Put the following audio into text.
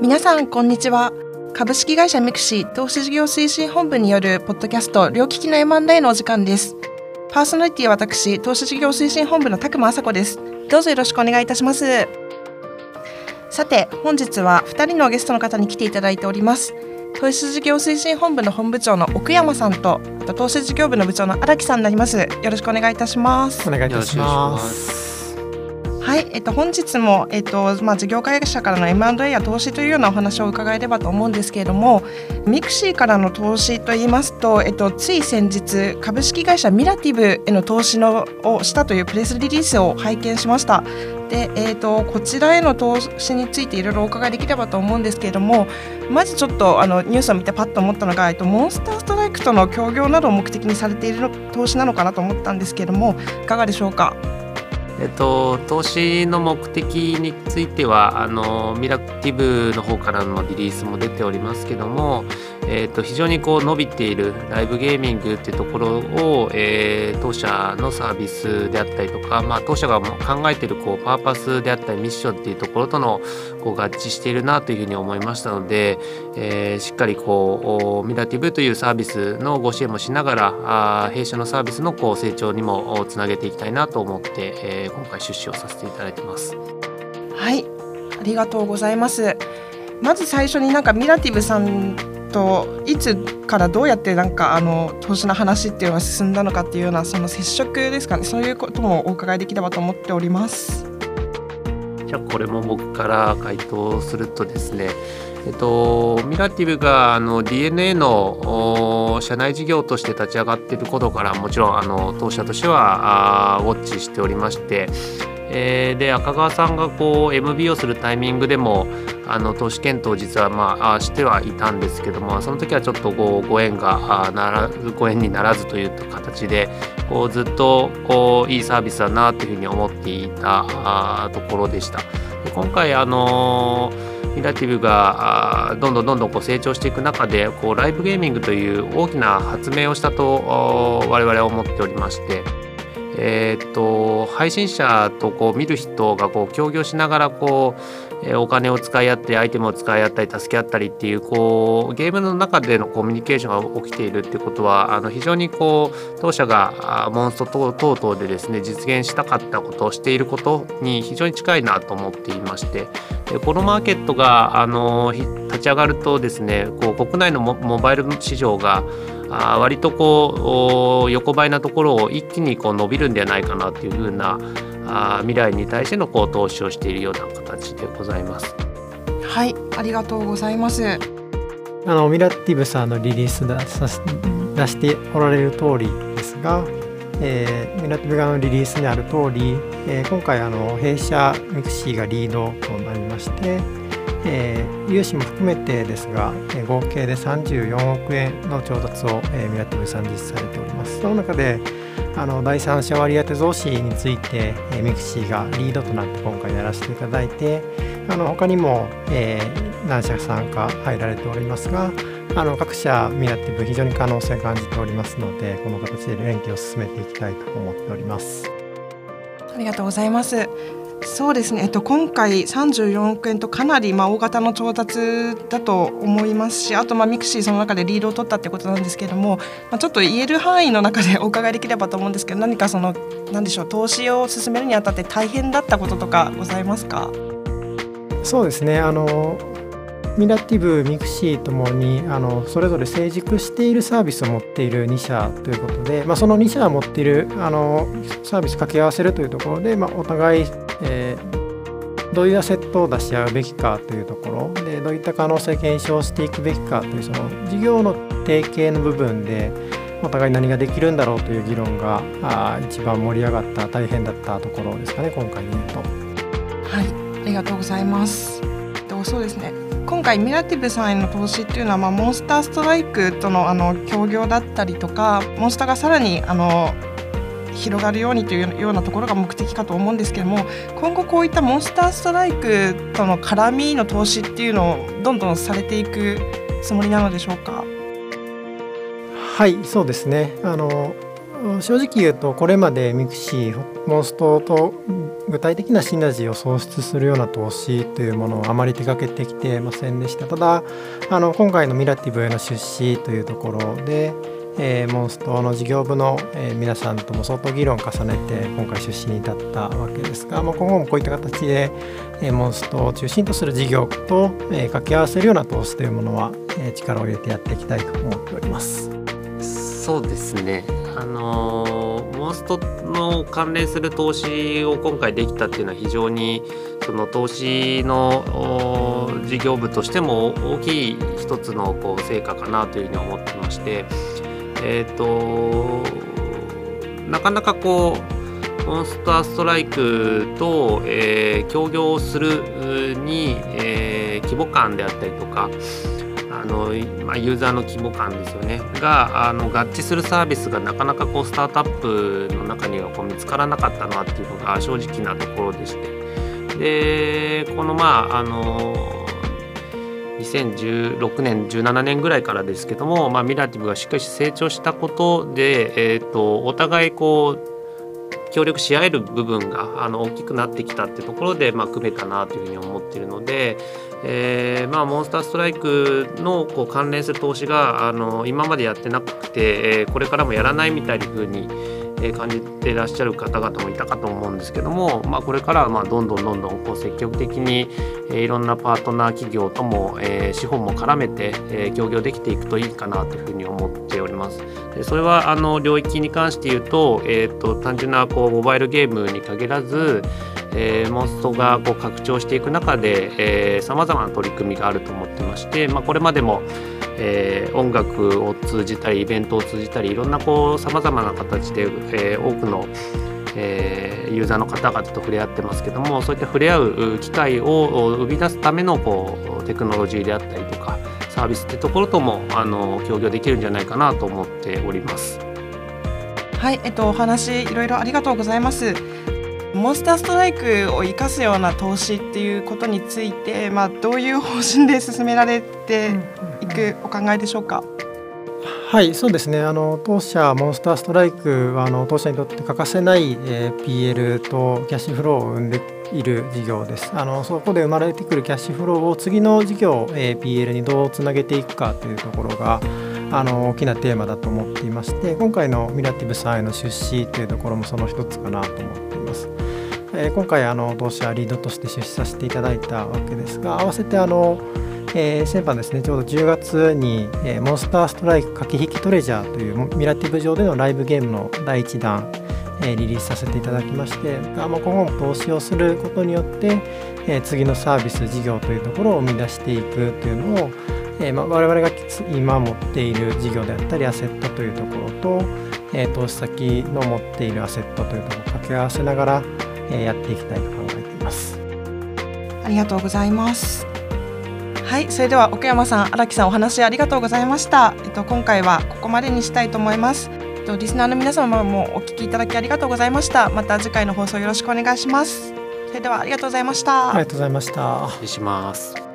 皆さんこんにちは。株式会社ミクシー投資事業推進本部によるポッドキャスト両利きの M&A のお時間です。パーソナリティは私投資事業推進本部の拓間麻子です。どうぞよろしくお願いいたします。さて本日は2人のゲストの方に来ていただいております。投資事業推進本部の本部長の奥山さんと投資事業部の部長の荒木さんになります。よろしくお願いいたします。お願いいたします。はい、えっと、本日も、えっとまあ、事業会社からの M&A や投資というようなお話を伺えればと思うんですけれどもミクシーからの投資といいますと、えっと、つい先日株式会社ミラティブへの投資のをしたというプレスリリースを拝見しました。で、えーと、こちらへの投資についていろいろお伺いできればと思うんですけれどもまずちょっとあのニュースを見てパッと思ったのが、えっと、モンスターストライクとの協業などを目的にされている投資なのかなと思ったんですけれどもいかがでしょうか？えっと、投資の目的についてはあのミラクティブの方からのリリースも出ておりますけども、えっと、非常にこう伸びているライブゲーミングっていうところを、えー、当社のサービスであったりとか、まあ、当社が考えているこうパーパスであったりミッションっていうところとのこう合致しているなというふうに思いましたので、えー、しっかりこうミラティブというサービスのご支援もしながらあ弊社のサービスのこう成長にもつなげていきたいなと思って、えーえー、今回出資をさせていただいてます。はい。ありがとうございます。まず最初になんかミラティブさんといつからどうやってなんかあの投資の話っていうのが進んだのかっていうようなその接触ですかね。そういうこともお伺いできればと思っております。じゃあこれも僕から回答するとですねえっと、ミラティブがあの DNA の社内事業として立ち上がっていることからもちろんあの当社としてはあウォッチしておりまして、えー、で赤川さんがこう MB をするタイミングでもあの投資検討実はまあしてはいたんですけどもその時はちょっとこうご縁がならご縁にならずという形でこうずっとこういいサービスだなというふうに思っていたところでした。今回あのーミラティブがどんどんどんどんこう成長していく中でこうライブゲーミングという大きな発明をしたと我々は思っておりまして。えーと、配信者とこう見る人がこう協業しながらこう、お金を使い合ってアイテムを使い合ったり助け合ったりっていうこうゲームの中でのコミュニケーションが起きているってことはあの非常にこう当社がモンスト等々でですね実現したかったことをしていることに非常に近いなと思っていましてでこのマーケットがあの立ち上がるとですねこう国内のモバイル市場があ割とこう横ばいなところを一気にこう伸びるんではないかなというふうなあ未来に対してのこう投資をしているような形でございます。はいありがとうございます。あのミラティブさんのリリース出出しておられる通りですが、えー、ミラティブ側のリリースにある通り、えー、今回あの弊社ミクシーがリードとなりまして、えー、融資も含めてですが、えー、合計で34億円の調達を、えー、ミラティブさん実施されております。その中であの第三者割当増資について、えー、ミクシーがリードとなって今回やらせていただいてあの他にも、えー、何社参加入られておりますがあの各社ミラティブ非常に可能性を感じておりますのでこの形で連携を進めていきたいと思っております。ありがとうございます。そうですね、えっと、今回34億円とかなりまあ大型の調達だと思いますしあとまあミクシーその中でリードを取ったってことなんですけれども、まあ、ちょっと言える範囲の中でお伺いできればと思うんですけど何かその何でしょう投資を進めるにあたって大変だったこととかございますか？そうですね。あのミラティブ、ミクシーともにあのそれぞれ成熟しているサービスを持っている2社ということで、まあ、その2社が持っているあのサービス掛け合わせるというところで、まあ、お互い、えー、どういうアセットを出し合うべきかというところでどういった可能性を検証していくべきかというその事業の提携の部分でお互い何ができるんだろうという議論があ一番盛り上がった大変だったところですかね今回で言うと。はいありがとうございます。そうですね今回ミラティブさんへの投資っていうのは、まあ、モンスターストライクとのあの協業だったりとかモンスターがさらにあの広がるようにというようなところが目的かと思うんですけども今後こういったモンスターストライクとの絡みの投資っていうのをどんどんされていくつもりなのでしょうか？はいそうですね。あの正直言うとこれまでミクシーモンストと具体的なシナジーを創出するような投資というものをあまり手掛けてきてませんでした。ただあの今回のミラティブへの出資というところでえー、モンストの事業部の、えー、皆さんとも相当議論を重ねて今回出資に至ったわけですが、まあ、今後もこういった形で、えー、モンストを中心とする事業と、えー、掛け合わせるような投資というものは、えー、力を入れてやっていきたいと思っております。そうですねあのモンストの関連する投資を今回できたっていうのは非常にその投資の事業部としても大きい一つのこう成果かなというふうに思ってましてえっ、ー、となかなかこうモンスターストライクと、えー、協業をするに、えー、規模感であったりとかあの、まあ、ユーザーの規模感ですよねがあの合致するサービスがなかなかこうスタートアップの中にはこう見つからなかったなっていうのが正直なところでして。でこのまああの2016年17年ぐらいからですけども、まあ、ミラティブがしっかり成長したことで、えーと、お互いこう協力し合える部分があの大きくなってきたってところで、まあ、組めたなというふうに思っているので、えーまあ、モンスターストライクのこう関連する投資があの今までやってなくて、えー、これからもやらないみたいなふうに感じてらっしゃる方々もいたかと思うんですけども、まあ、これからはまあどんどんどんどんこう積極的にいろんなパートナー企業とも、えー、資本も絡めて、えー、協業できていくといいかなというふうに思っております。でそれはあの領域に関して言うと,、えーと、単純なこうモバイルゲームに限らず、えー、モンストがこう拡張していく中でさまざまな取り組みがあると思ってまして、まあ、これまでもえー、音楽を通じたりイベントを通じたりいろんなさまざまな形で、えー、多くの、えー、ユーザーの方々と触れ合ってますけどもそういった触れ合う機会を生み出すためのこうテクノロジーであったりとかサービスってところともあの協業できるんじゃないかなと思っております。はい、えっと、お話いろいろありがとうございます。モンスターストライクを生かすような投資っていうことについて、まあ、どういう方針で進められていくお考えでしょうか？はいそうですね。あの当社モンスターストライクはあの当社にとって欠かせない、えー、PL とキャッシュフローを生んでいる事業です。あのそこで生まれてくるキャッシュフローを次の事業、えー、PL にどうつなげていくかというところがあの大きなテーマだと思っていまして今回のミラティブさんへの出資というところもその一つかなと思っています。えー、今回あの同社リードとして出資させていただいたわけですが合わせてあの、えー、先般ですねちょうど10月に、えー、モンスターストライク駆け引きトレジャーというミラティブ上でのライブゲームの第1弾えリリースさせていただきましてあ、まあ、今後も投資をすることによって、え次のサービス事業というところを生み出していくというのを、えまあ、我々が今持っている事業であったりアセットというところと、え投資先の持っているアセットというところを掛け合わせながらやっていきたいと考えています。ありがとうございます。はいそれでは奥山さん荒木さんお話ありがとうございました、えっと、今回はここまでにしたいと思います。えっと、リスナーの皆様もお聞きいただきありがとうございました。また次回の放送よろしくお願いします。それではありがとうございました。ありがとうございました。失礼します